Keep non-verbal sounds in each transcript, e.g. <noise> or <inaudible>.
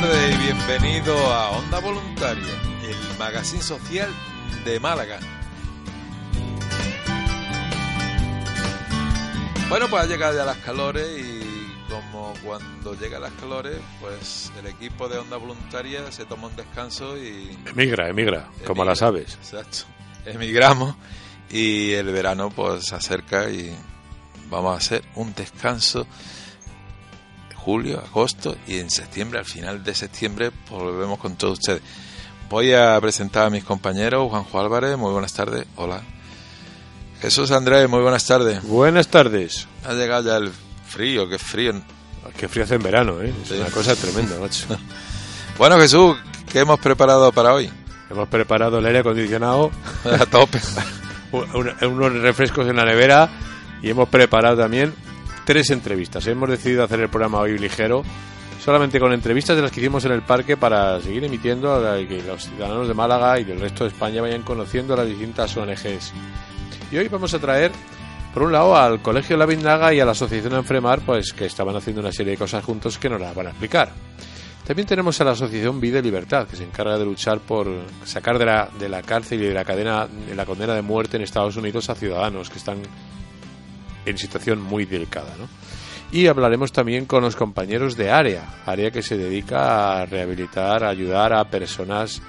tardes y bienvenido a Onda Voluntaria, el magazine social de Málaga. Bueno, pues ha llegado ya las calores y como cuando llegan las calores, pues el equipo de Onda Voluntaria se toma un descanso y... Emigra, emigra, como las aves. Exacto. Emigramos y el verano pues se acerca y vamos a hacer un descanso julio, agosto y en septiembre, al final de septiembre, volvemos con todos ustedes. Voy a presentar a mis compañeros, Juanjo Álvarez, muy buenas tardes, hola. Jesús Andrés, muy buenas tardes. Buenas tardes. Ha llegado ya el frío, qué frío. Qué frío hace en verano, ¿eh? Es una cosa tremenda, macho. <laughs> bueno, Jesús, ¿qué hemos preparado para hoy? Hemos preparado el aire acondicionado. <laughs> a tope. <laughs> unos refrescos en la nevera y hemos preparado también tres entrevistas. Hemos decidido hacer el programa hoy ligero, solamente con entrevistas de las que hicimos en el parque para seguir emitiendo a que los ciudadanos de Málaga y del resto de España vayan conociendo las distintas ONGs. Y hoy vamos a traer, por un lado, al Colegio La Vindaga y a la Asociación Enfremar, pues que estaban haciendo una serie de cosas juntos que nos las van a explicar. También tenemos a la Asociación Vida y Libertad, que se encarga de luchar por sacar de la, de la cárcel y de la cadena, de la condena de muerte en Estados Unidos a ciudadanos que están en situación muy delicada. ¿no? Y hablaremos también con los compañeros de área, área que se dedica a rehabilitar, a ayudar a personas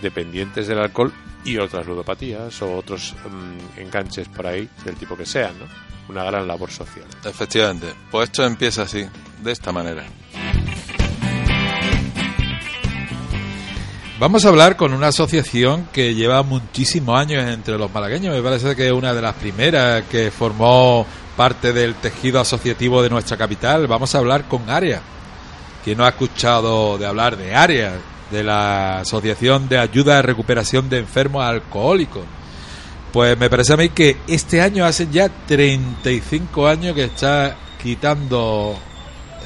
dependientes del alcohol y otras ludopatías o otros mm, enganches por ahí, del tipo que sean. ¿no? Una gran labor social. Efectivamente, pues esto empieza así, de esta manera. Vamos a hablar con una asociación que lleva muchísimos años entre los malagueños. Me parece que es una de las primeras que formó parte del tejido asociativo de nuestra capital. Vamos a hablar con AREA. ¿Quién no ha escuchado de hablar de AREA? De la Asociación de Ayuda a Recuperación de Enfermos Alcohólicos. Pues me parece a mí que este año hace ya 35 años que está quitando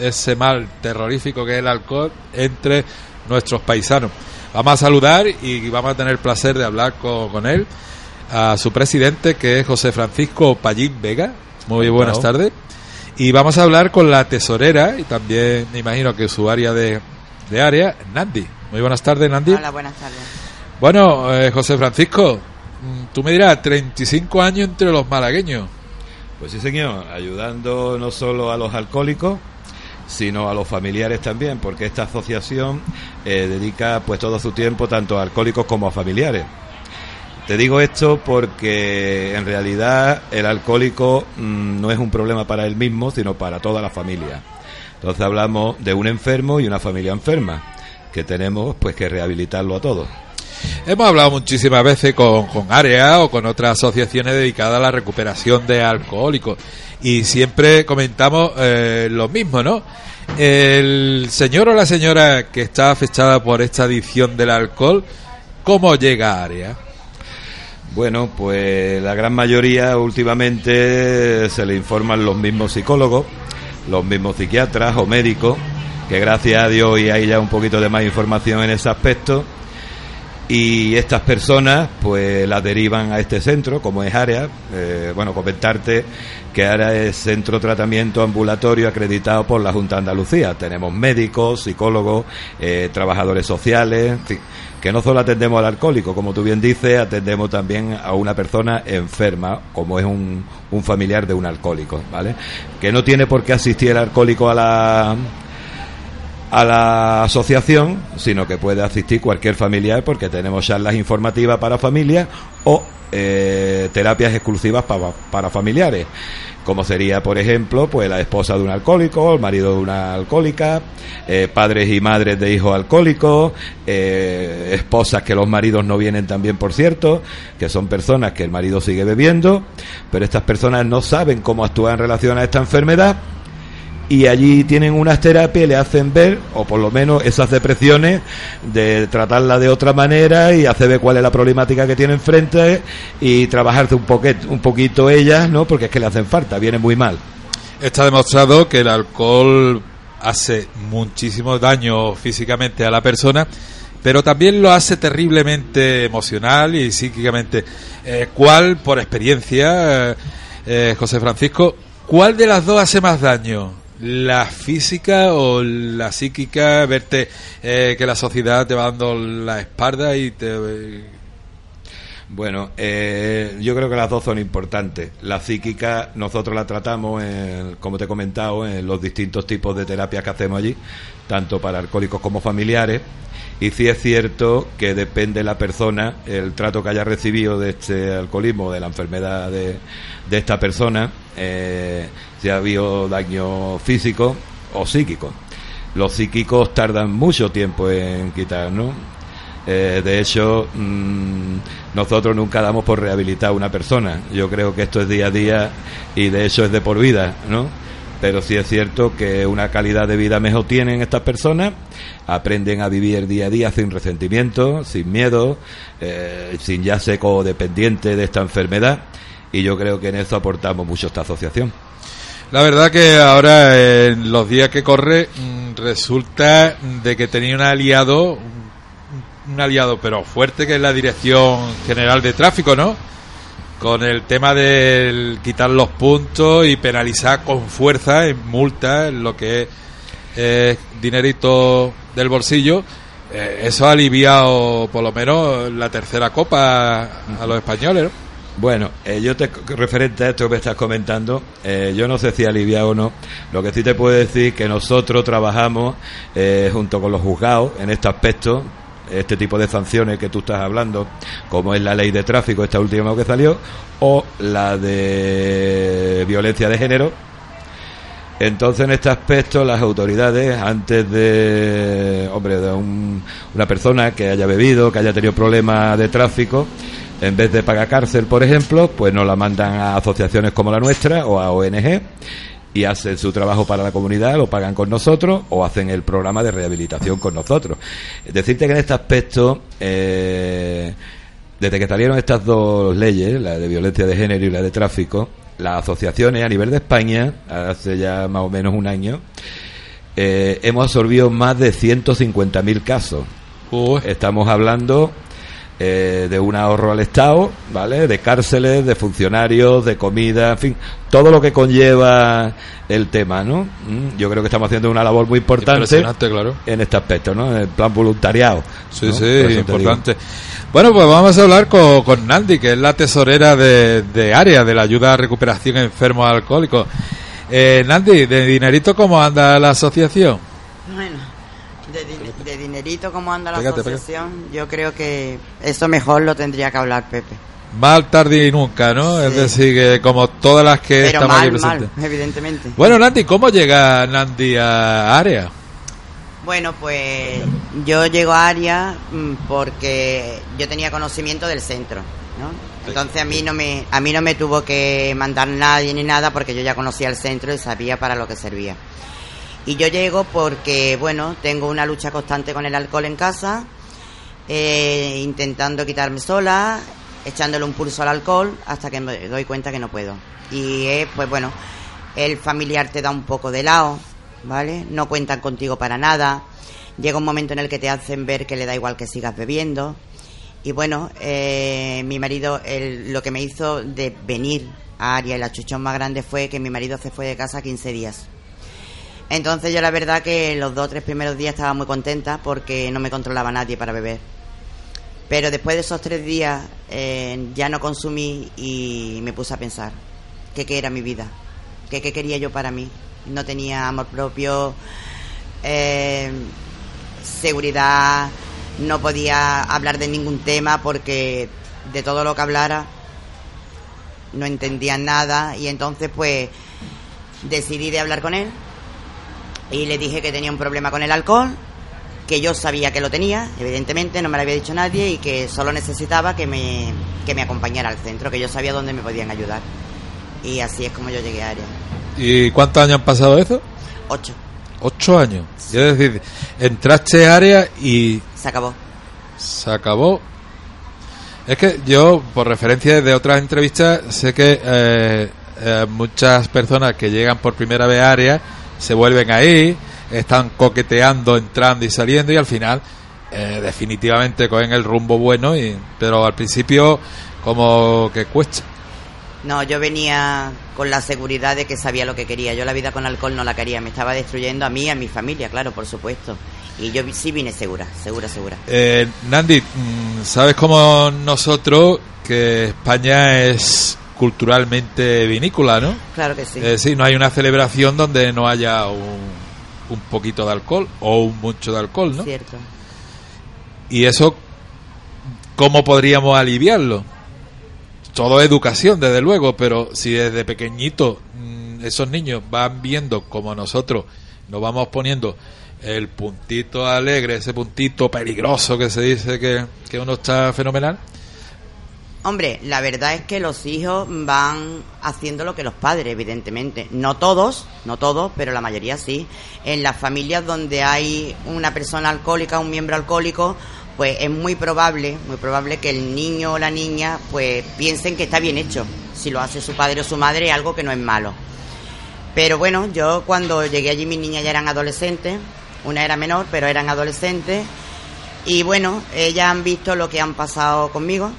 ese mal terrorífico que es el alcohol entre nuestros paisanos. Vamos a saludar y vamos a tener el placer de hablar con, él, a su presidente, que es José Francisco Pallín Vega. Muy buenas tardes. Y vamos a hablar con la tesorera y también me imagino que su área de, área, Nandi. Muy buenas tardes, Nandi. Hola, buenas tardes. Bueno, eh, José Francisco, mm, tú me dirás, 35 años entre los malagueños. Pues sí, señor, ayudando no solo a los alcohólicos, sino a los familiares también, porque esta asociación eh, dedica pues todo su tiempo tanto a alcohólicos como a familiares. Te digo esto porque en realidad el alcohólico mm, no es un problema para él mismo, sino para toda la familia. Entonces hablamos de un enfermo y una familia enferma, que tenemos pues que rehabilitarlo a todos. Hemos hablado muchísimas veces con, con AREA o con otras asociaciones dedicadas a la recuperación de alcohólicos y siempre comentamos eh, lo mismo, ¿no? El señor o la señora que está afectada por esta adicción del alcohol, ¿cómo llega a área? Bueno, pues la gran mayoría últimamente se le informan los mismos psicólogos, los mismos psiquiatras o médicos, que gracias a Dios y hay ya un poquito de más información en ese aspecto y estas personas pues las derivan a este centro como es área eh, bueno comentarte que ahora es centro de tratamiento ambulatorio acreditado por la Junta de Andalucía. Tenemos médicos psicólogos eh, trabajadores sociales que no solo atendemos al alcohólico como tú bien dices atendemos también a una persona enferma como es un, un familiar de un alcohólico vale que no tiene por qué asistir el alcohólico a la a la asociación, sino que puede asistir cualquier familiar porque tenemos charlas informativas para familias o eh, terapias exclusivas para, para familiares como sería, por ejemplo, pues la esposa de un alcohólico, el marido de una alcohólica, eh, padres y madres de hijos alcohólicos, eh, esposas que los maridos no vienen también, por cierto, que son personas que el marido sigue bebiendo, pero estas personas no saben cómo actuar en relación a esta enfermedad y allí tienen unas terapias y le hacen ver, o por lo menos esas depresiones, de tratarla de otra manera y hacer ver cuál es la problemática que tienen frente y trabajarse un, poquito, un poquito ellas, ¿no? Porque es que le hacen falta, viene muy mal. Está demostrado que el alcohol hace muchísimo daño físicamente a la persona, pero también lo hace terriblemente emocional y psíquicamente. Eh, ¿Cuál, por experiencia, eh, José Francisco, cuál de las dos hace más daño? La física o la psíquica, verte eh, que la sociedad te va dando la espalda y te... Bueno, eh, yo creo que las dos son importantes. La psíquica nosotros la tratamos, en, como te he comentado, en los distintos tipos de terapias que hacemos allí, tanto para alcohólicos como familiares. Y sí es cierto que depende la persona, el trato que haya recibido de este alcoholismo, de la enfermedad de, de esta persona, eh, si ha habido daño físico o psíquico. Los psíquicos tardan mucho tiempo en quitar, ¿no? Eh, de hecho, mm, nosotros nunca damos por rehabilitar a una persona. Yo creo que esto es día a día y de hecho es de por vida, ¿no? Pero sí es cierto que una calidad de vida mejor tienen estas personas, aprenden a vivir día a día sin resentimiento, sin miedo, eh, sin ya ser dependiente de esta enfermedad y yo creo que en eso aportamos mucho esta asociación. La verdad que ahora en los días que corre mm, resulta de que tenía un aliado, un aliado pero fuerte que es la Dirección General de Tráfico, ¿no? Con el tema de quitar los puntos y penalizar con fuerza en multas lo que es dinerito del bolsillo. Eh, eso ha aliviado por lo menos la tercera copa a los españoles, ¿no? Bueno, eh, yo te referente a esto que estás comentando, eh, yo no sé si aliviado o no. Lo que sí te puedo decir que nosotros trabajamos eh, junto con los juzgados en este aspecto, este tipo de sanciones que tú estás hablando, como es la ley de tráfico, esta última que salió, o la de violencia de género. Entonces, en este aspecto, las autoridades, antes de, hombre, de una persona que haya bebido, que haya tenido problemas de tráfico, en vez de pagar cárcel, por ejemplo, pues nos la mandan a asociaciones como la nuestra o a ONG y hacen su trabajo para la comunidad, lo pagan con nosotros o hacen el programa de rehabilitación con nosotros. Decirte que en este aspecto, eh, desde que salieron estas dos leyes, la de violencia de género y la de tráfico, las asociaciones a nivel de España, hace ya más o menos un año, eh, hemos absorbido más de 150.000 casos. Estamos hablando eh, de un ahorro al Estado, ¿vale? De cárceles, de funcionarios, de comida, en fin, todo lo que conlleva el tema, ¿no? Mm, yo creo que estamos haciendo una labor muy importante claro. en este aspecto, ¿no? En el plan voluntariado. Sí, sí, importante. Bueno, pues vamos a hablar con, con Nandi, que es la tesorera de, de área de la ayuda a recuperación enfermos alcohólicos. Eh, Nandi, ¿de dinerito cómo anda la asociación? Bueno, dinerito, ¿cómo anda la asociación? Yo creo que eso mejor lo tendría que hablar Pepe. Mal tarde y nunca, ¿no? Es decir, que como todas las que Pero estamos mal, mal, evidentemente. Bueno, Nandi, ¿cómo llega Nandi a Área? Bueno, pues yo llego a Área mm, porque yo tenía conocimiento del centro, ¿no? Entonces a mí no me a mí no me tuvo que mandar nadie ni nada porque yo ya conocía el centro y sabía para lo que servía. Y yo llego porque, bueno, tengo una lucha constante con el alcohol en casa, eh, intentando quitarme sola, echándole un pulso al alcohol hasta que me doy cuenta que no puedo. Y es, pues bueno, el familiar te da un poco de lado, ¿vale? No cuentan contigo para nada. Llega un momento en el que te hacen ver que le da igual que sigas bebiendo. Y bueno, eh, mi marido, lo que me hizo de venir a Aria, el achuchón más grande fue que mi marido se fue de casa 15 días. Entonces yo la verdad que los dos o tres primeros días estaba muy contenta porque no me controlaba nadie para beber. Pero después de esos tres días eh, ya no consumí y me puse a pensar qué era mi vida, qué quería yo para mí. No tenía amor propio, eh, seguridad, no podía hablar de ningún tema porque de todo lo que hablara no entendía nada y entonces pues decidí de hablar con él y le dije que tenía un problema con el alcohol, que yo sabía que lo tenía, evidentemente, no me lo había dicho nadie y que solo necesitaba que me, que me acompañara al centro, que yo sabía dónde me podían ayudar. Y así es como yo llegué a área. ¿Y cuántos años han pasado eso? Ocho. Ocho años. Es decir, entraste a área y... Se acabó. Se acabó. Es que yo, por referencia de otras entrevistas, sé que eh, eh, muchas personas que llegan por primera vez a área se vuelven ahí, están coqueteando, entrando y saliendo y al final eh, definitivamente cogen el rumbo bueno, y, pero al principio como que cuesta. No, yo venía con la seguridad de que sabía lo que quería. Yo la vida con alcohol no la quería. Me estaba destruyendo a mí y a mi familia, claro, por supuesto. Y yo sí vine segura, segura, segura. Eh, Nandi, mm, ¿sabes cómo nosotros que España es culturalmente vinícola, ¿no? Claro que sí. Es decir, no hay una celebración donde no haya un, un poquito de alcohol o un mucho de alcohol, ¿no? Cierto. Y eso, ¿cómo podríamos aliviarlo? Todo educación, desde luego, pero si desde pequeñito mm, esos niños van viendo como nosotros nos vamos poniendo el puntito alegre, ese puntito peligroso que se dice que, que uno está fenomenal, Hombre, la verdad es que los hijos van haciendo lo que los padres, evidentemente. No todos, no todos, pero la mayoría sí. En las familias donde hay una persona alcohólica, un miembro alcohólico, pues es muy probable, muy probable que el niño o la niña pues piensen que está bien hecho. Si lo hace su padre o su madre, algo que no es malo. Pero bueno, yo cuando llegué allí mis niñas ya eran adolescentes, una era menor, pero eran adolescentes. Y bueno, ellas han visto lo que han pasado conmigo,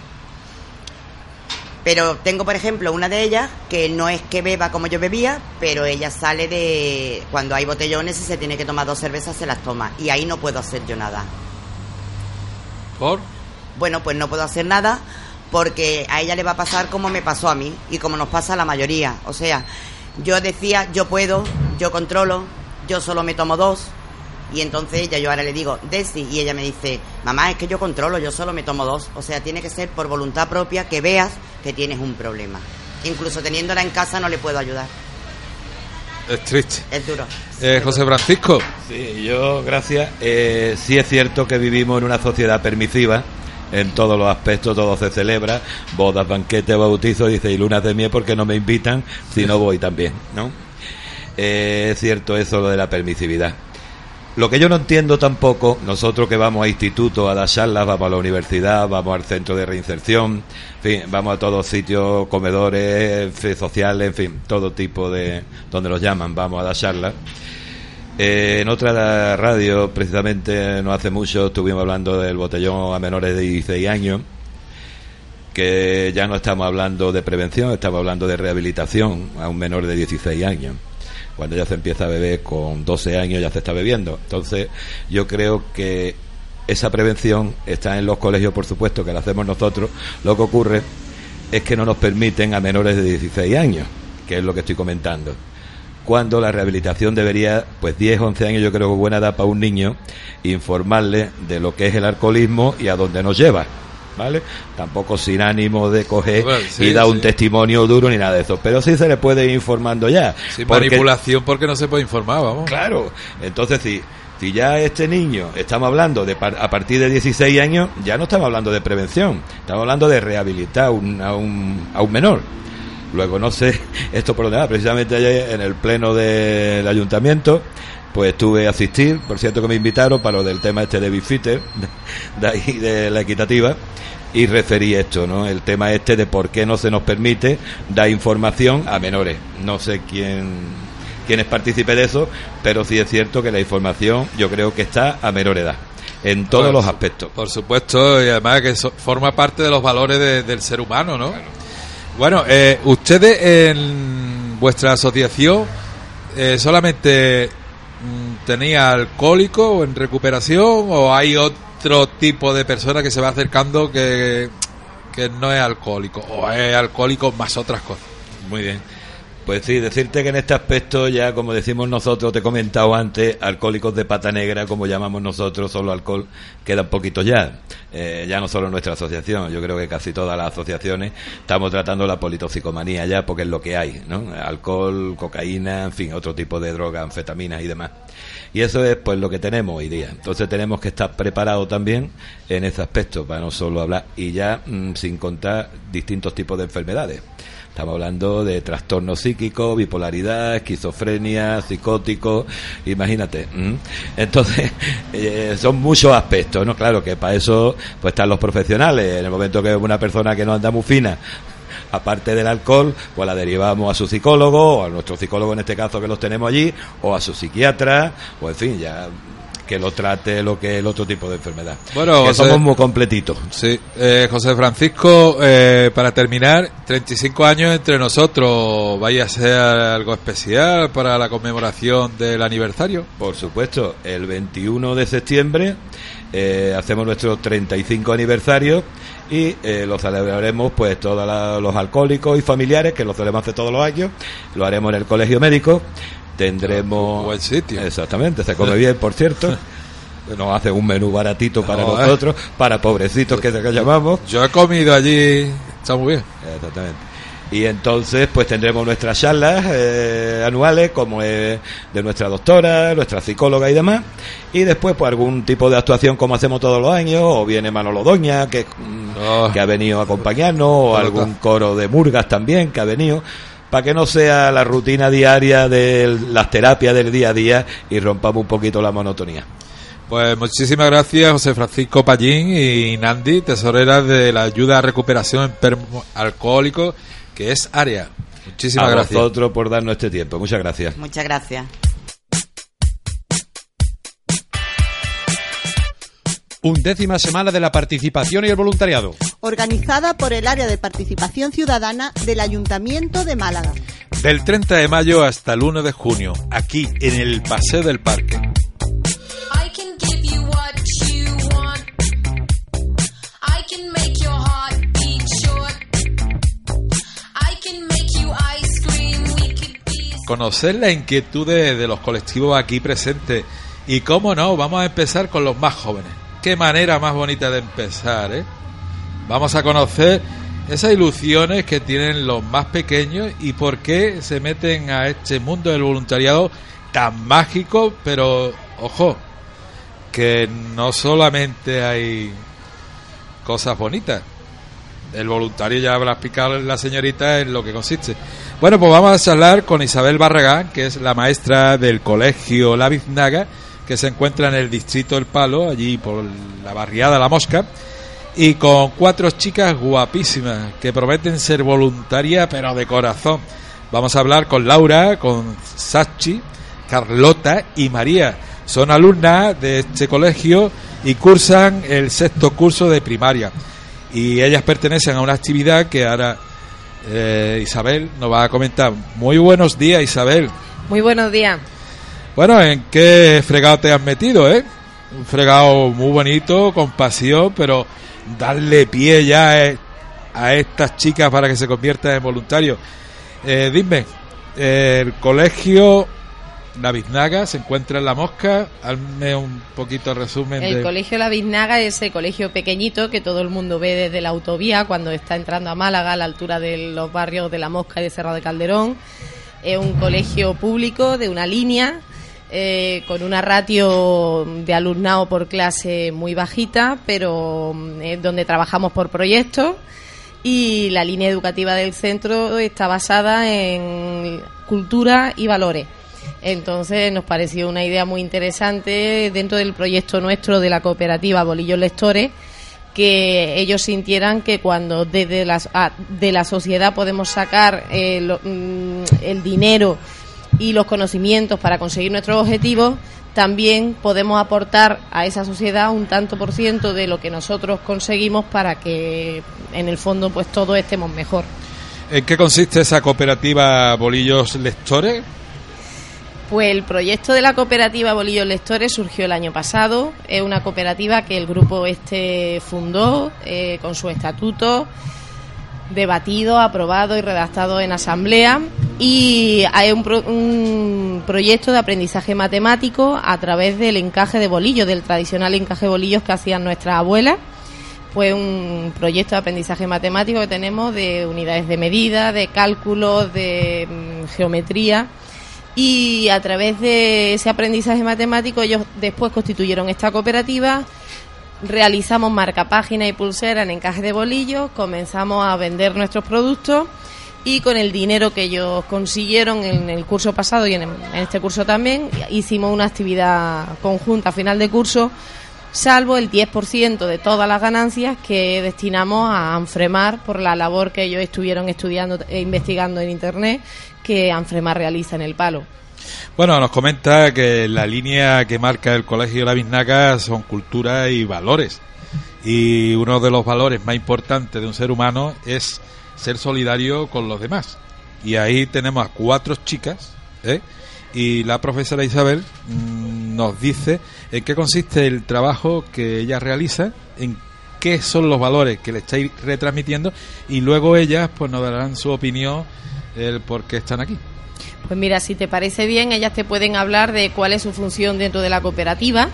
pero tengo, por ejemplo, una de ellas que no es que beba como yo bebía, pero ella sale de. Cuando hay botellones y se tiene que tomar dos cervezas, se las toma. Y ahí no puedo hacer yo nada. ¿por? Bueno, pues no puedo hacer nada porque a ella le va a pasar como me pasó a mí y como nos pasa a la mayoría. O sea, yo decía, yo puedo, yo controlo, yo solo me tomo dos. Y entonces ella, yo ahora le digo, Desi, y ella me dice, mamá, es que yo controlo, yo solo me tomo dos. O sea, tiene que ser por voluntad propia que veas que tienes un problema. Incluso teniéndola en casa no le puedo ayudar. Es triste. Es duro. Eh, José Francisco, Sí, yo, gracias. Eh, sí es cierto que vivimos en una sociedad permisiva. En todos los aspectos todo se celebra, bodas, banquetes, bautizos, dice, y lunas de miel porque no me invitan, si no voy también, ¿no? Eh, es cierto eso lo de la permisividad. Lo que yo no entiendo tampoco, nosotros que vamos a institutos a dar charlas, vamos a la universidad, vamos al centro de reinserción, vamos a todos sitios, comedores, sociales, en fin, todo tipo de, donde los llaman, vamos a dar charlas. Eh, en otra radio, precisamente no hace mucho, estuvimos hablando del botellón a menores de 16 años, que ya no estamos hablando de prevención, estamos hablando de rehabilitación a un menor de 16 años. Cuando ya se empieza a beber con 12 años ya se está bebiendo. Entonces, yo creo que esa prevención está en los colegios, por supuesto, que la hacemos nosotros. Lo que ocurre es que no nos permiten a menores de 16 años, que es lo que estoy comentando. Cuando la rehabilitación debería, pues 10, 11 años, yo creo que buena edad para un niño, informarle de lo que es el alcoholismo y a dónde nos lleva. ¿Vale? Tampoco sin ánimo de coger Bueno, sí, y dar un sí. testimonio duro ni nada de eso. Pero sí se le puede ir informando ya. sin porque- manipulación porque no se puede informar, vamos. Claro, entonces si, si ya este niño, estamos hablando de par- a partir de 16 años, ya no estamos hablando de prevención, estamos hablando de rehabilitar un- a, un, a un menor. Luego no sé <laughs> esto por dónde va, precisamente ayer en el pleno del ayuntamiento, pues estuve a asistir, por cierto que me invitaron para lo del tema este de Bifitter, de ahí de la equitativa, y referí esto, ¿no? El tema este de por qué no se nos permite dar información a menores. No sé quién quienes participe de eso, pero sí es cierto que la información yo creo que está a menor edad, en todos Por los aspectos. Por supuesto, y además que forma parte de los valores de- del ser humano, ¿no? Bueno, eh, ustedes en vuestra asociación eh, solamente tenía alcohólico en recuperación o hay otro tipo de persona que se va acercando que, que no es alcohólico o es alcohólico más otras cosas. Muy bien. Pues sí, decirte que en este aspecto ya, como decimos nosotros, te he comentado antes, alcohólicos de pata negra, como llamamos nosotros, solo alcohol, quedan poquitos ya. Eh, ya no solo nuestra asociación, yo creo que casi todas las asociaciones estamos tratando la politoxicomanía ya, porque es lo que hay, ¿no? Alcohol, cocaína, en fin, otro tipo de drogas, anfetaminas y demás. Y eso es pues lo que tenemos hoy día. Entonces tenemos que estar preparados también en ese aspecto, para no solo hablar, y ya mm, sin contar distintos tipos de enfermedades. Estamos hablando de trastornos psíquicos, bipolaridad, esquizofrenia, psicótico, imagínate. ¿m? Entonces, <laughs> eh, son muchos aspectos, ¿no? Claro que para eso pues están los profesionales. En el momento que una persona que no anda muy fina, aparte del alcohol, pues la derivamos a su psicólogo, o a nuestro psicólogo en este caso que los tenemos allí, o a su psiquiatra, o en fin, ya que lo trate lo que el otro tipo de enfermedad. Bueno, que José- somos muy completitos. Sí, eh, José Francisco, eh, para terminar, 35 años entre nosotros, ¿vaya a ser algo especial para la conmemoración del aniversario? Por supuesto, el 21 de septiembre eh, hacemos nuestro 35 aniversario y eh, lo celebraremos pues todos los alcohólicos y familiares, que lo solemos hacer todos los años, lo haremos en el colegio médico, tendremos... Un buen sitio. Exactamente, se come bien, por cierto. <laughs> Nos hace un menú baratito para No, eh. nosotros, para pobrecitos que se que llamamos. Yo he comido allí, está muy bien. Exactamente. Y entonces, pues tendremos nuestras charlas eh, anuales, como es de nuestra doctora, nuestra psicóloga y demás. Y después, pues algún tipo de actuación como hacemos todos los años, o viene Manolo Doña, que, mm, Oh. que ha venido a acompañarnos, o algún coro de Murgas también, que ha venido, para que no sea la rutina diaria de las terapias del día a día y rompamos un poquito la monotonía. Pues muchísimas gracias José Francisco Pallín y Nandi, tesoreras de la ayuda a recuperación enfermos alcohólicos, que es área. Muchísimas a gracias. vosotros por darnos este tiempo. Muchas gracias. Muchas gracias. Undécima semana de la participación y el voluntariado. organizada por el Área de Participación Ciudadana del Ayuntamiento de Málaga. Del 30 de mayo hasta el 1 de junio, aquí en el Paseo del Parque. Conocer las inquietudes de los colectivos aquí presentes. Y cómo no, vamos a empezar con los más jóvenes. Qué manera más bonita de empezar, ¿eh? Vamos a conocer esas ilusiones que tienen los más pequeños y por qué se meten a este mundo del voluntariado tan mágico, pero ojo, que no solamente hay cosas bonitas. El voluntario ya habrá explicado la señorita en lo que consiste. Bueno, pues vamos a charlar con Isabel Barragán, que es la maestra del colegio La Biznaga, que se encuentra en el distrito del Palo, allí por la barriada La Mosca, y con cuatro chicas guapísimas que prometen ser voluntarias, pero de corazón. Vamos a hablar con Laura, con Sachi, Carlota y María. Son alumnas de este colegio y cursan el sexto curso de primaria. Y ellas pertenecen a una actividad que ahora eh, Isabel nos va a comentar. Muy buenos días, Isabel. Muy buenos días. Bueno, ¿en qué fregado te has metido, eh? Un fregado muy bonito, con pasión, pero darle pie ya a, a estas chicas para que se conviertan en voluntarios. Eh, dime, eh, el colegio La Biznaga se encuentra en La Mosca. Hazme un poquito resumen El de... colegio La Biznaga es el colegio pequeñito que todo el mundo ve desde la autovía cuando está entrando a Málaga a la altura de los barrios de La Mosca y de Cerrado de Calderón. Es un colegio público de una línea eh, con una ratio de alumnado por clase muy bajita, pero mm, es donde trabajamos por proyectos y la línea educativa del centro está basada en cultura y valores. Entonces nos pareció una idea muy interesante dentro del proyecto nuestro de la cooperativa Bolillos Lectores que ellos sintieran que cuando desde las, ah, de la sociedad podemos sacar eh, mm, el dinero y los conocimientos para conseguir nuestros objetivos, también podemos aportar a esa sociedad un tanto por ciento de lo que nosotros conseguimos para que en el fondo pues todos estemos mejor. ¿En qué consiste esa cooperativa Bolillos Lectores? Pues el proyecto de la cooperativa Bolillos Lectores surgió el año pasado. Es una cooperativa que el grupo este fundó eh, con su estatuto, debatido, aprobado y redactado en asamblea. Y hay un, pro- un proyecto de aprendizaje matemático a través del encaje de bolillos, del tradicional encaje de bolillos que hacían nuestras abuelas. Fue un proyecto de aprendizaje matemático que tenemos de unidades de medida, de cálculos, de mm, geometría. Y a través de ese aprendizaje matemático ellos después constituyeron esta cooperativa, realizamos marca página y pulsera en encaje de bolillos, comenzamos a vender nuestros productos y con el dinero que ellos consiguieron en el curso pasado y en, en este curso también hicimos una actividad conjunta a final de curso salvo el 10% de todas las ganancias que destinamos a Anfremar por la labor que ellos estuvieron estudiando e investigando en internet que Anfremar realiza en el palo. Bueno, nos comenta que la línea que marca el Colegio La Biznaca son cultura y valores. Y uno de los valores más importantes de un ser humano es ser solidario con los demás. Y ahí tenemos a cuatro chicas, ¿eh? y la profesora Isabel mm, nos dice en qué consiste el trabajo que ella realiza, en qué son los valores que le estáis retransmitiendo, y luego ellas pues nos darán su opinión el por qué están aquí. Pues mira, si te parece bien, ellas te pueden hablar de cuál es su función dentro de la cooperativa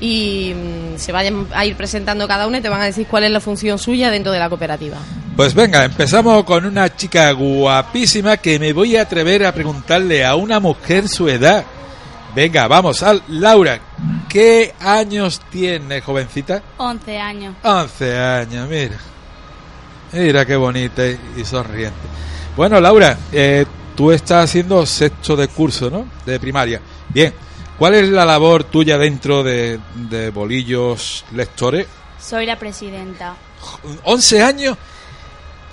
y mm, se vayan a ir presentando cada una y te van a decir cuál es la función suya dentro de la cooperativa. Pues venga, empezamos con una chica guapísima que me voy a atrever a preguntarle a una mujer su edad. Venga, vamos, al Laura, ¿qué años tiene, jovencita? 11 años. 11 años, mira. Mira qué bonita y y sonriente. Bueno, Laura, eh, tú estás haciendo sexto de curso, ¿no? De primaria. Bien, ¿cuál es la labor tuya dentro de, de Bolillos Lectores? Soy la presidenta. 11 años.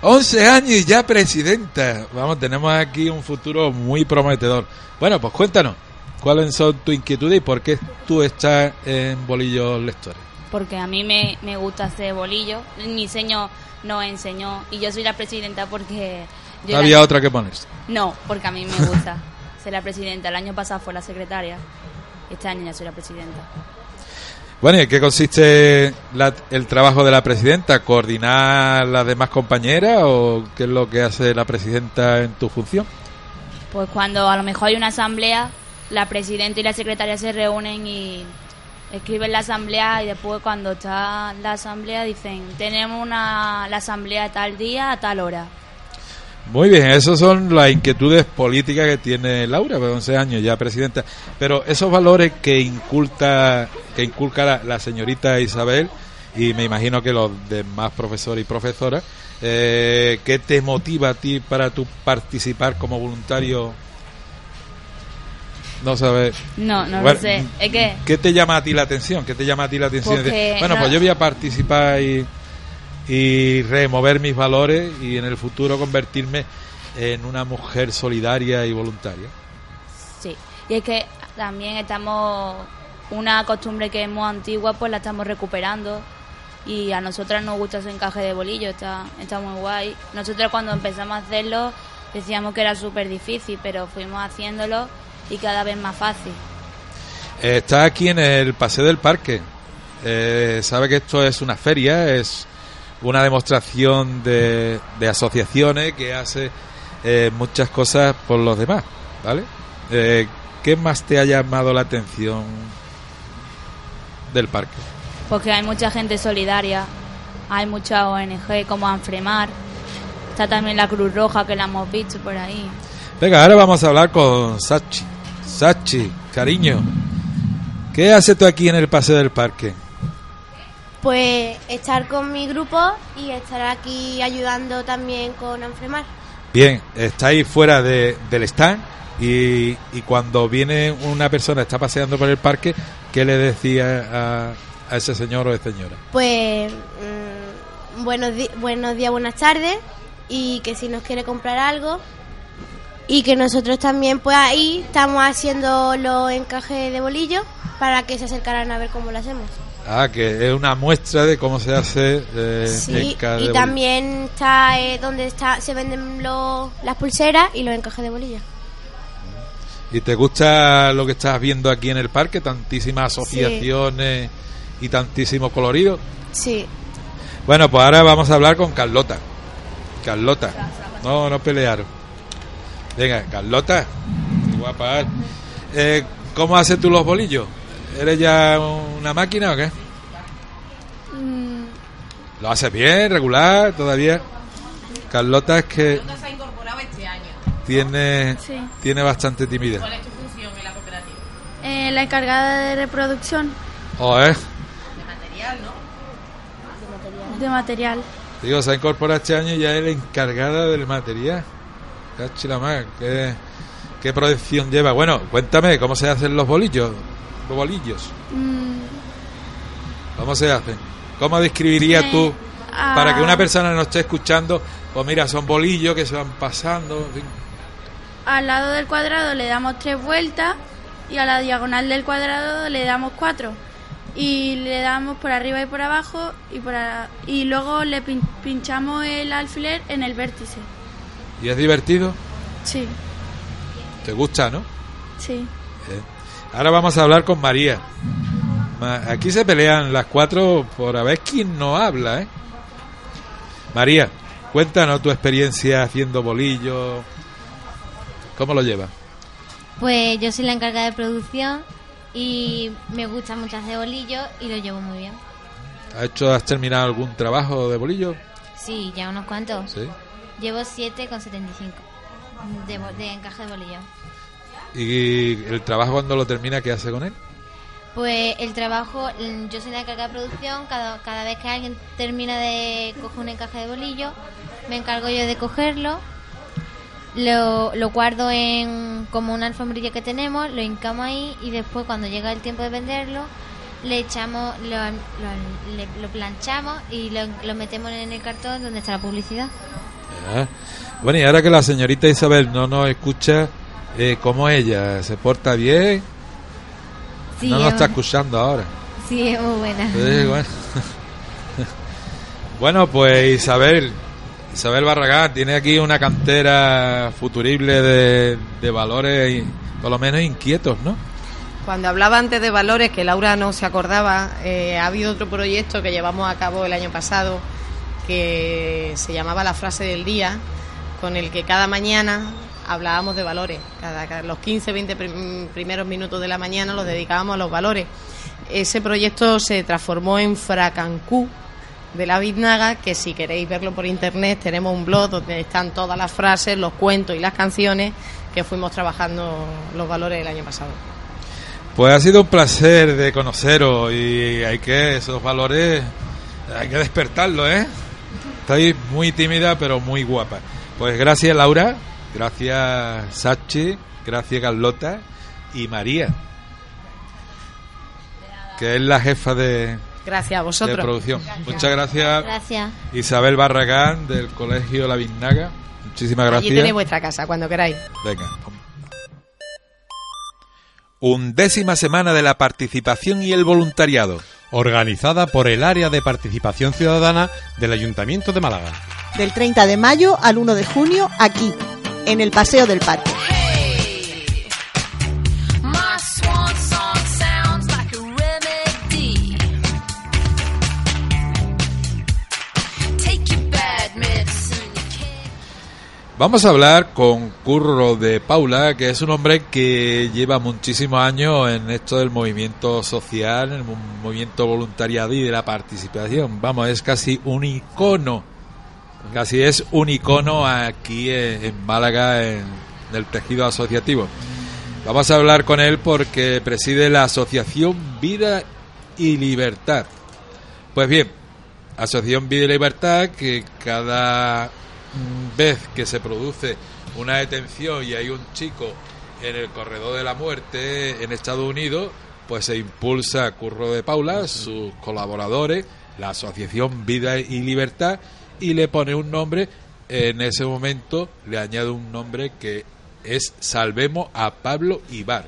11 años y ya presidenta. Vamos, tenemos aquí un futuro muy prometedor. Bueno, pues cuéntanos, ¿cuáles son tus inquietudes y por qué tú estás en Bolillos Lectores? Porque a mí me, me gusta hacer bolillo. Mi señor nos enseñó. Y yo soy la presidenta porque. Yo Había la- otra que ponerse. No, porque a mí me gusta <laughs> ser la presidenta. El año pasado fue la secretaria. Este año ya soy la presidenta. Bueno, ¿y en qué consiste la- el trabajo de la presidenta? ¿Coordinar las demás compañeras o qué es lo que hace la presidenta en tu función? Pues cuando a lo mejor hay una asamblea, la presidenta y la secretaria se reúnen y escriben la asamblea y después cuando está la asamblea dicen tenemos una la asamblea tal día a tal hora. Muy bien, esas son las inquietudes políticas que tiene Laura, de 11 años ya presidenta. Pero esos valores que inculta, que inculca la, la señorita Isabel, y me imagino que los demás profesores y profesoras, eh, ¿qué te motiva a ti para tu participar como voluntario? No sabes. No, no Bueno, lo sé. Que ¿Qué te llama a ti la atención? ¿Qué te llama a ti la atención? Porque bueno, no- pues yo voy a participar y, y remover mis valores y en el futuro convertirme en una mujer solidaria y voluntaria. sí. Y es que también estamos una costumbre que es muy antigua, pues la estamos recuperando. Y a nosotras nos gusta ese encaje de bolillo, está, está muy guay. Nosotros cuando empezamos a hacerlo decíamos que era súper difícil, pero fuimos haciéndolo y cada vez más fácil. Está aquí en el Paseo del Parque. Eh, sabe que esto es una feria, es una demostración de, de asociaciones que hace eh, muchas cosas por los demás, ¿vale? Eh, ¿Qué más te ha llamado la atención del parque? Porque hay mucha gente solidaria, hay mucha ONG como Anfremar, está también la Cruz Roja que la hemos visto por ahí. Venga, ahora vamos a hablar con Sachi. Sachi, cariño, ¿qué haces tú aquí en el Paseo del Parque? Pues estar con mi grupo y estar aquí ayudando también con Anfremar. Bien, estáis fuera de, del stand y, y cuando viene una persona, está paseando por el parque, ¿qué le decía a, a ese señor o señora? Pues mm, buenos, buenos días, buenas tardes y que si nos quiere comprar algo y que nosotros también pues ahí estamos haciendo los encajes de bolillo para que se acercaran a ver cómo lo hacemos. Ah, que es una muestra de cómo se hace eh, Sí, y también está eh, donde está se venden los- las pulseras y los encajes de bolillo. ¿Y te gusta lo que estás viendo aquí en el parque? Tantísimas asociaciones y tantísimo colorido. Sí. Bueno, pues ahora vamos a hablar con Carlota. Carlota. No, no pelearon. Venga, Carlota. Guapa. Eh, ¿Cómo haces tú los bolillos? ¿Eres ya una máquina o qué? ¿Lo haces bien, regular, todavía? Carlota es que se ha incorporado este año. tiene, Sí. tiene bastante timidez. ¿Cuál es tu función en la cooperativa? Eh, la encargada de reproducción ¿O es? De material, ¿no? de material. Digo, se ha incorporado este año y ya es la encargada del material. Cachi la mar, ¿qué, qué protección lleva? Bueno, cuéntame, ¿cómo se hacen los bolillos? Los bolillos. ¿Cómo se hacen? ¿Cómo describirías tú, ah. para que una persona no esté escuchando, pues mira, son bolillos que se van pasando, en fin. al lado del cuadrado le damos tres vueltas y a la diagonal del cuadrado le damos cuatro. Y le damos por arriba y por abajo y, por a- y luego le pin- pinchamos el alfiler en el vértice. ¿Y es divertido? Sí, ¿Te gusta, no? sí. Eh, Ahora vamos a hablar con María. Ma- Aquí se pelean las cuatro por a ver quién no habla, ¿eh? María, cuéntanos tu experiencia haciendo bolillos. ¿Cómo lo llevas? Pues yo soy la encargada de producción y me gusta mucho hacer bolillos y lo llevo muy bien. ¿Has, hecho, ¿Has terminado algún trabajo de bolillo? Sí, ya unos cuantos. Sí. Llevo 7,75 de, de encaje de bolillo. ¿Y el trabajo cuando lo termina, qué hace con él? Pues el trabajo, mm, yo soy la encargada de producción, cada, cada vez que alguien termina de coger un encaje de bolillo, me encargo yo de cogerlo, lo, lo guardo en como una alfombrilla que tenemos, lo hincamos ahí y después cuando llega el tiempo de venderlo, le echamos, lo, lo- le- lo planchamos y lo, lo metemos en el cartón donde está la publicidad. Ah. Bueno, y ahora que la señorita Isabel no nos escucha, eh, ¿cómo ella? ¿Se porta bien? Sí, no nos es- está escuchando ahora. Sí, es muy buena. Bueno. <laughs> Bueno, pues Isabel, Isabel Barragán tiene aquí una cantera futurible de, de valores, y, por lo menos inquietos, ¿no? Cuando hablaba antes de valores, que Laura no se acordaba, eh, ha habido otro proyecto que llevamos a cabo el año pasado que se llamaba La frase del día, con el que cada mañana hablábamos de valores. Cada, los 15, 20 prim- primeros minutos de la mañana los dedicábamos a los valores. Ese proyecto se transformó en Fracancú de la Biznaga, que si queréis verlo por internet tenemos un blog donde están todas las frases, los cuentos y las canciones que fuimos trabajando los valores el año pasado. Pues ha sido un placer de conoceros y hay que, esos valores, hay que despertarlos, ¿eh? Estáis muy tímida pero muy guapa. Pues gracias Laura, gracias Sachi, gracias Carlota y María, que es la jefa de, Gracias a de vosotros. producción. Muchas gracias Gracias. Isabel Barragán del Colegio La Biznaga. Muchísimas Allí gracias. tenéis vuestra casa, cuando queráis. Venga. Undécima semana de la participación y el voluntariado. Organizada por el Área de Participación Ciudadana del Ayuntamiento de Málaga. Del 30 de mayo al 1 de junio, aquí, en el Paseo del Parque. Vamos a hablar con Curro de Paula, que es un hombre que lleva muchísimos años en esto del movimiento social, en el mo- movimiento voluntariado y de la participación. Vamos, es casi un icono, casi es un icono aquí en, en Málaga, en el tejido asociativo. Vamos a hablar con él porque preside la Asociación Vida y Libertad. Pues bien, Asociación Vida y Libertad que cada mm, vez que se produce una detención y hay un chico en el corredor de la muerte en Estados Unidos, pues se impulsa Curro de Paula, sus colaboradores, la Asociación Vida y Libertad, y le pone un nombre, en ese momento le añade un nombre que es Salvemos a Pablo Ibar.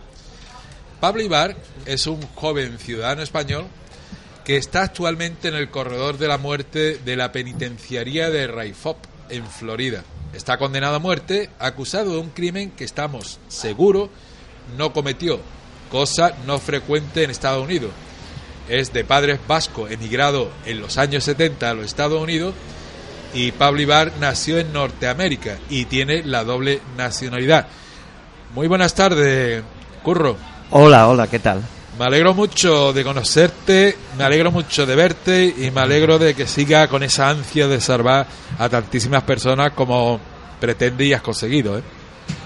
Pablo Ibar es un joven ciudadano español que está actualmente en el corredor de la muerte de la penitenciaría de Raifop, en Florida. Está condenado a muerte, acusado de un crimen que estamos seguros no cometió, cosa no frecuente en Estados Unidos. Es de padres vascos, emigrado en los años 70 a los Estados Unidos, y Pablo Ibar nació en Norteamérica y tiene la doble nacionalidad. Muy buenas tardes, Curro. Hola, hola, ¿qué tal? Me alegro mucho de conocerte, me alegro mucho de verte y me alegro de que siga con esa ansia de salvar a tantísimas personas como pretende y has conseguido. ¿eh?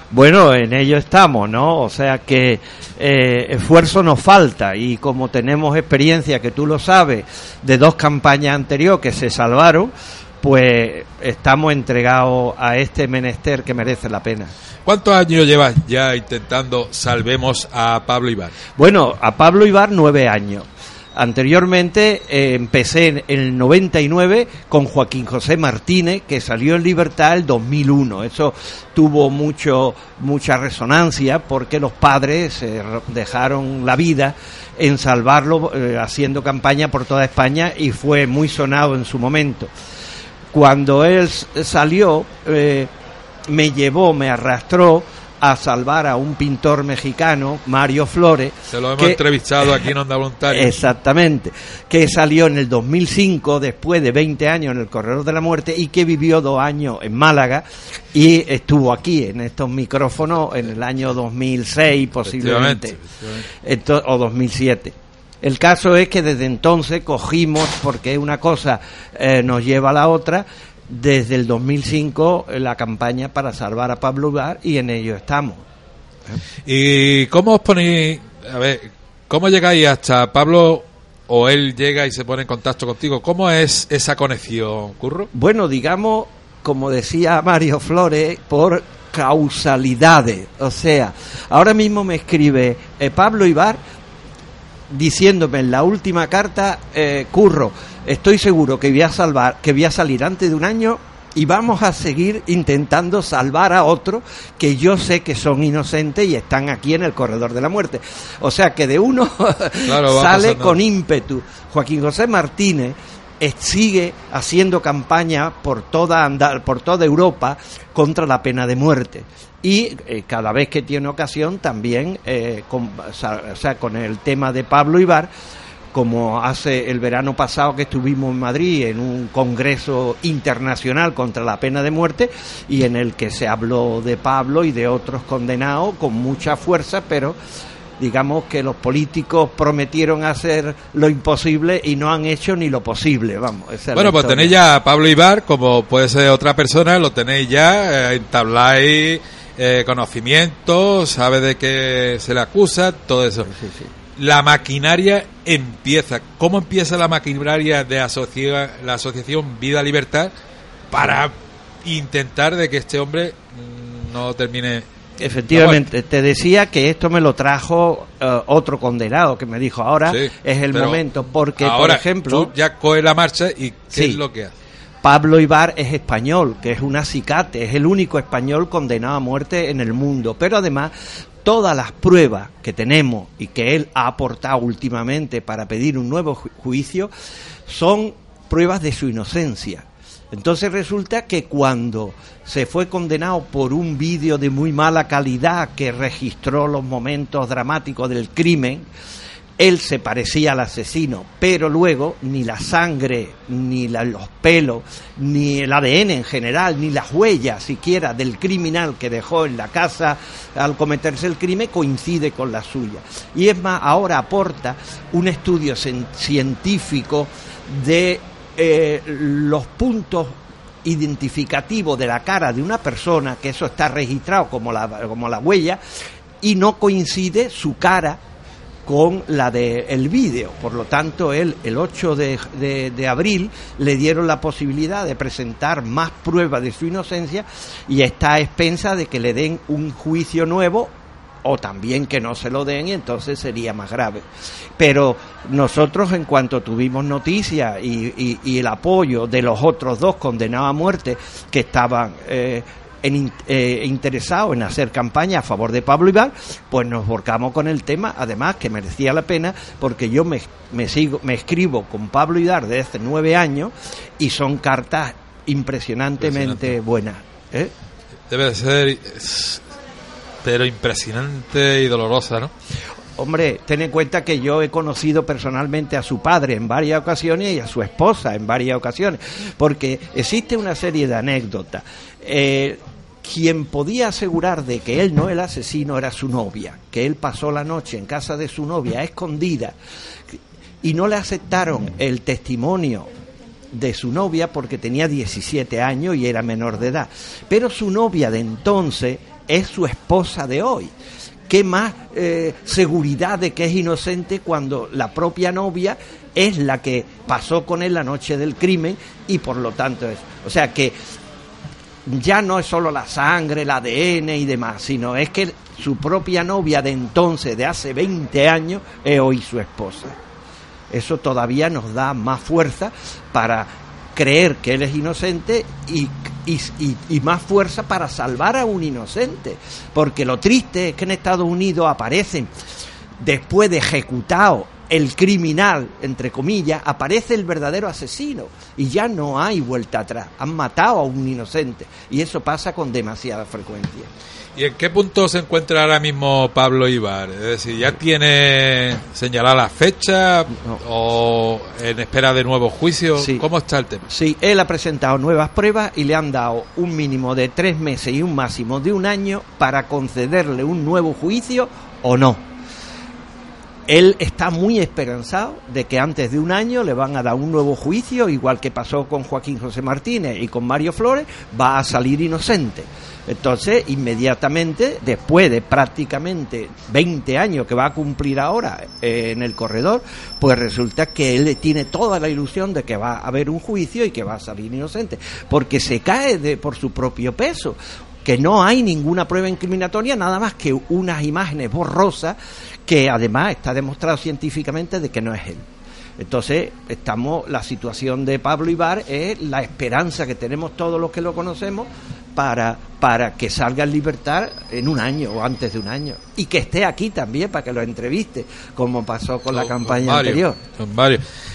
Bueno, en ello estamos, ¿no? O sea que eh, esfuerzo nos falta y como tenemos experiencia, que tú lo sabes, de dos campañas anteriores que se salvaron, pues estamos entregados a este menester que merece la pena. ¿Cuántos años llevas ya intentando salvemos a Pablo Ibar? Bueno, a Pablo Ibar nueve años. Anteriormente eh, empecé en el 99 con Joaquín José Martínez, que salió en libertad el 2001. Eso tuvo mucho mucha resonancia porque los padres eh, dejaron la vida en salvarlo eh, haciendo campaña por toda España y fue muy sonado en su momento. Cuando él salió, eh, me llevó, me arrastró a salvar a un pintor mexicano, Mario Flores. Se lo hemos que- entrevistado aquí en Onda <laughs> Voluntaria. Exactamente, que salió en el 2005, después de 20 años en el Corredor de la Muerte, y que vivió dos años en Málaga y estuvo aquí en estos micrófonos en el año 2006 posiblemente, Efectivamente, Ento- o 2007. El caso es que desde entonces cogimos, porque una cosa eh, nos lleva a la otra, desde el 2005 eh, la campaña para salvar a Pablo Ubar y en ello estamos. ¿Y cómo os ponéis, a ver, cómo llegáis hasta Pablo o él llega y se pone en contacto contigo? ¿Cómo es esa conexión, Curro? Bueno, digamos, como decía Mario Flores, por causalidades. O sea, ahora mismo me escribe eh, Pablo Ibar diciéndome en la última carta, eh, Curro, estoy seguro que voy a salvar, que voy a salir antes de un año y vamos a seguir intentando salvar a otros que yo sé que son inocentes y están aquí en el corredor de la muerte. O sea que de uno <laughs> Claro, sale con ímpetu. Joaquín José Martínez eh, sigue haciendo campaña por toda andar, por toda Europa contra la pena de muerte y eh, cada vez que tiene ocasión también eh, con, o sea, con el tema de Pablo Ibar como hace el verano pasado que estuvimos en Madrid en un congreso internacional contra la pena de muerte y en el que se habló de Pablo y de otros condenados con mucha fuerza, pero digamos que los políticos prometieron hacer lo imposible y no han hecho ni lo posible, vamos. esa Bueno, pues historia. tenéis ya a Pablo Ibar, como puede ser otra persona, lo tenéis ya, eh, entabláis eh, conocimiento, sabe de qué se le acusa, todo eso. La maquinaria empieza. ¿Cómo empieza la maquinaria de asocia- la asociación Vida Libertad para intentar de que este hombre mm, no termine Efectivamente, te decía que esto me lo trajo eh, otro condenado que me dijo ahora Sí, es el momento porque Ahora, por ejemplo tú ya coge la marcha y ¿qué Sí. es lo que hace? Pablo Ibar es español, que es un acicate, es el único español condenado a muerte en el mundo, pero además todas las pruebas que tenemos y que él ha aportado últimamente para pedir un nuevo ju- juicio son pruebas de su inocencia. Entonces resulta que cuando se fue condenado por un vídeo de muy mala calidad que registró los momentos dramáticos del crimen, él se parecía al asesino, pero luego ni la sangre, ni los pelos, ni el ADN en general, ni las huellas siquiera del criminal que dejó en la casa al cometerse el crimen coincide con la suya. Y es más, ahora aporta un estudio cien- científico de eh, los puntos identificativos de la cara de una persona, que eso está registrado como la, como la huella, y no coincide su cara con la del el vídeo. Por lo tanto, él el 8 de, de- abril le dieron la posibilidad de presentar más pruebas de su inocencia y está a expensa de que le den un juicio nuevo o también que no se lo den y entonces sería más grave. Pero nosotros en cuanto tuvimos noticia y, y- y el apoyo de los otros dos condenados a muerte que estaban eh, en in- eh, interesados en hacer campaña a favor de Pablo Ibar, pues nos volcamos con el tema, además que merecía la pena porque yo me, me sigo, me escribo con Pablo Ibar desde hace nueve años y son cartas impresionantemente buenas. ¿eh? Debe de ser, pero impresionante y dolorosa, ¿no? Hombre, ten en cuenta que yo he conocido personalmente a su padre en varias ocasiones y a su esposa en varias ocasiones, porque existe una serie de anécdotas. Eh, quien podía asegurar de que él no era el asesino era su novia, que él pasó la noche en casa de su novia escondida y no le aceptaron el testimonio de su novia porque tenía 17 años y era menor de edad. Pero su novia de entonces es su esposa de hoy. ¿Qué más eh, seguridad de que es inocente cuando la propia novia es la que pasó con él la noche del crimen y por lo tanto es? O sea que ya no es solo la sangre, el ADN y demás, sino es que su propia novia de entonces, de hace 20 años, es hoy su esposa. Eso todavía nos da más fuerza para creer que él es inocente y, y- y- y más fuerza para salvar a un inocente. Porque lo triste es que en Estados Unidos aparecen, después de ejecutado el criminal, entre comillas, aparece el verdadero asesino y ya no hay vuelta atrás. Han matado a un inocente y eso pasa con demasiada frecuencia. ¿Y en qué punto se encuentra ahora mismo Pablo Ibar? Es decir, ¿ya tiene señalada la fecha o en espera de nuevo juicio? ¿Cómo está el tema? Sí, él ha presentado nuevas pruebas y le han dado un mínimo de tres meses y un máximo de un año para concederle un nuevo juicio o no. Él está muy esperanzado de que antes de un año le van a dar un nuevo juicio, igual que pasó con Joaquín José Martínez y con Mario Flores, va a salir inocente. Entonces, inmediatamente, después de prácticamente 20 años que va a cumplir ahora eh, en el corredor, pues resulta que él tiene toda la ilusión de que va a haber un juicio y que va a salir inocente, porque se cae de, por su propio peso que no hay ninguna prueba incriminatoria, nada más que unas imágenes borrosas que además está demostrado científicamente de que no es él. Entonces, estamos, la situación de Pablo Ibar es la esperanza que tenemos todos los que lo conocemos para, para que salga en libertad en un año o antes de un año. Y que esté aquí también para que lo entreviste, como pasó con la campaña anterior.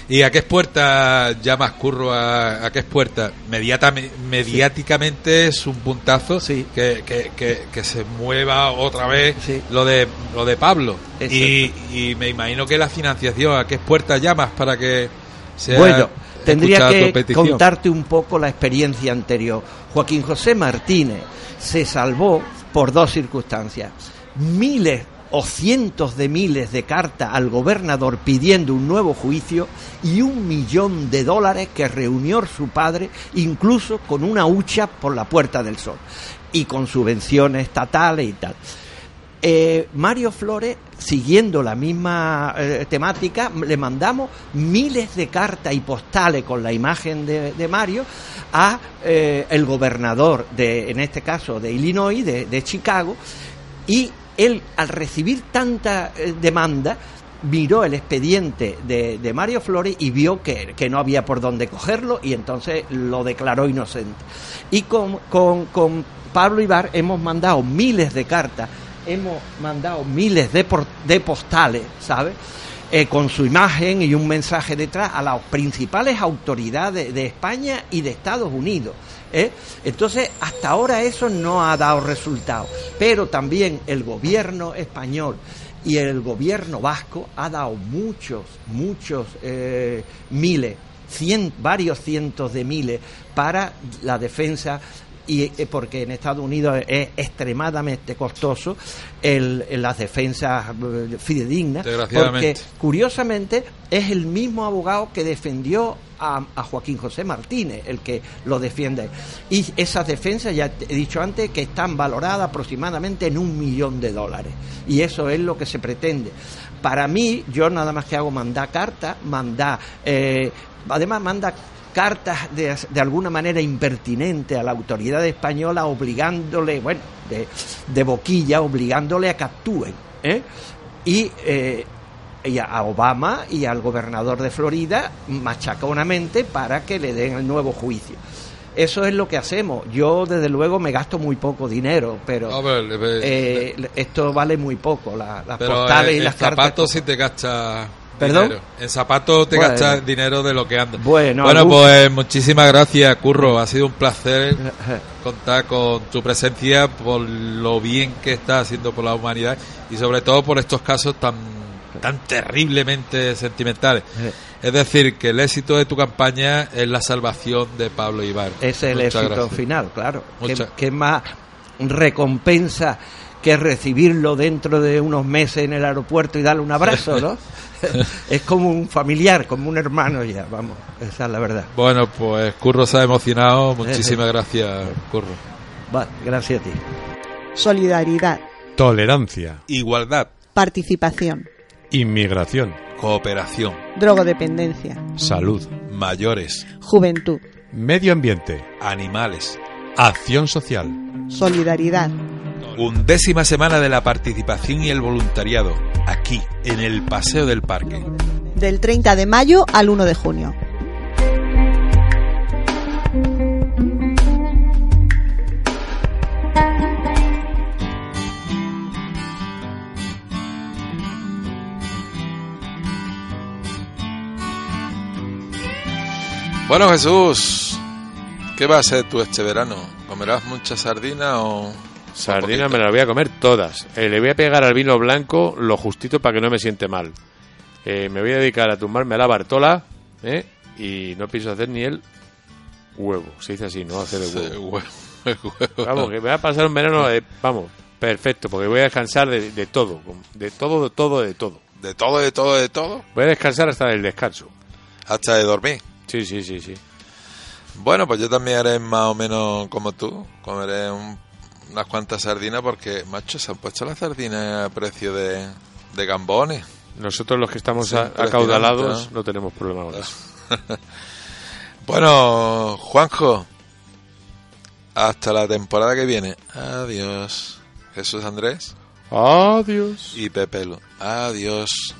¿Y a qué puerta llamas curro? ¿A, a qué puerta? Mediatame- mediáticamente es un puntazo que, que, que, que se mueva otra vez lo de lo de Pablo. Y, y me imagino que la financiación, ¿a qué puerta llamas para que sea Bueno, tendría que contarte un poco la experiencia anterior. Joaquín José Martínez se salvó por dos circunstancias. Miles o cientos de miles de cartas al gobernador pidiendo un nuevo juicio y un millón de dólares que reunió su padre, incluso con una hucha por la Puerta del Sol y con subvenciones estatales y tal. Eh, Mario Flores, siguiendo la misma eh, temática, le mandamos miles de cartas y postales con la imagen de, Mario a eh, el gobernador de, en este caso, de Illinois, de, de Chicago, y él, al recibir tanta demanda, miró el expediente de, de Mario Flores y vio que, que no había por dónde cogerlo y entonces lo declaró inocente. Y con, con, con Pablo Ibar hemos mandado miles de cartas, hemos mandado miles de, por- de postales, ¿sabes? Eh, con su imagen y un mensaje detrás a las principales autoridades de España y de Estados Unidos. ¿eh? Entonces, hasta ahora eso no ha dado resultado, pero también el gobierno español y el gobierno vasco ha dado muchos, muchos eh, miles, cien, varios cientos de miles para la defensa y eh, porque en Estados Unidos es extremadamente costoso el, las defensas eh, fidedignas porque curiosamente es el mismo abogado que defendió a, a Joaquín José Martínez el que lo defiende. Y esas defensas ya he dicho antes que están valoradas aproximadamente en un millón de dólares. Y eso es lo que se pretende. Para mí yo nada más que hago mandar cartas mandar eh, además manda cartas de, de alguna manera impertinente a la autoridad española obligándole, bueno, de, de boquilla, obligándole a que actúen. ¿eh? Y, eh, y a- Obama y al gobernador de Florida machaconamente para que le den el nuevo juicio. Eso es lo que hacemos. Yo, desde luego, me gasto muy poco dinero, pero eh, eh, esto vale muy poco. la- las Pero postales y en las cartas. te gastas ¿Perdón? dinero. En zapatos te Bueno. gastas dinero de lo que anda. Bueno, bueno algún- pues muchísimas gracias, Curro. Ha sido un placer <laughs> contar con tu presencia por lo bien que estás haciendo por la humanidad y sobre todo por estos casos tan tan terriblemente sentimentales. Es decir, que el éxito de tu campaña es la salvación de Pablo Ibar. Es el Muchas éxito gracias. final, claro. ¿Qué, qué más recompensa que recibirlo dentro de unos meses en el aeropuerto y darle un abrazo, ¿no? <laughs> es como un familiar, como un hermano ya, vamos, esa es la verdad. Bueno, pues Curro se ha emocionado. <laughs> Muchísimas gracias, Curro. Vale, gracias a ti. Solidaridad, Tolerancia. Igualdad. participación, Inmigración. Cooperación. drogodependencia, Salud. Mayores. juventud, Medio ambiente. Animales. Acción social. solidaridad, Undécima semana de la participación y el voluntariado, aquí, en el Paseo del Parque. del 30 de mayo al 1 de junio. Bueno, Jesús, ¿qué vas a hacer tú este verano? ¿Comerás mucha sardina o...? Sardinas me las voy a comer todas. Eh, le voy a pegar al vino blanco lo justito para que no me siente mal. Eh, me voy a dedicar a tumbarme a la Bartola ¿eh? y no pienso hacer ni el huevo. Se dice así, no hacer el huevo. <laughs> huevo. Vamos, que me va a pasar un verano, vamos, perfecto, porque voy a descansar de, de todo, de todo, de todo, de todo. ¿De todo, de todo, de todo? Voy a descansar hasta el descanso. Hasta de dormir. Sí, sí, sí, sí. Bueno, pues yo también haré más o menos como tú. Comeré un- unas cuantas sardinas porque, macho, se han puesto las sardinas a precio de, de gambones. Nosotros los que estamos Sí, a- acaudalados ¿no? no tenemos problema con eso. <laughs> Bueno, Juanjo, hasta la temporada que viene. Adiós. Jesús Andrés Adiós. y Pepelo. Adiós.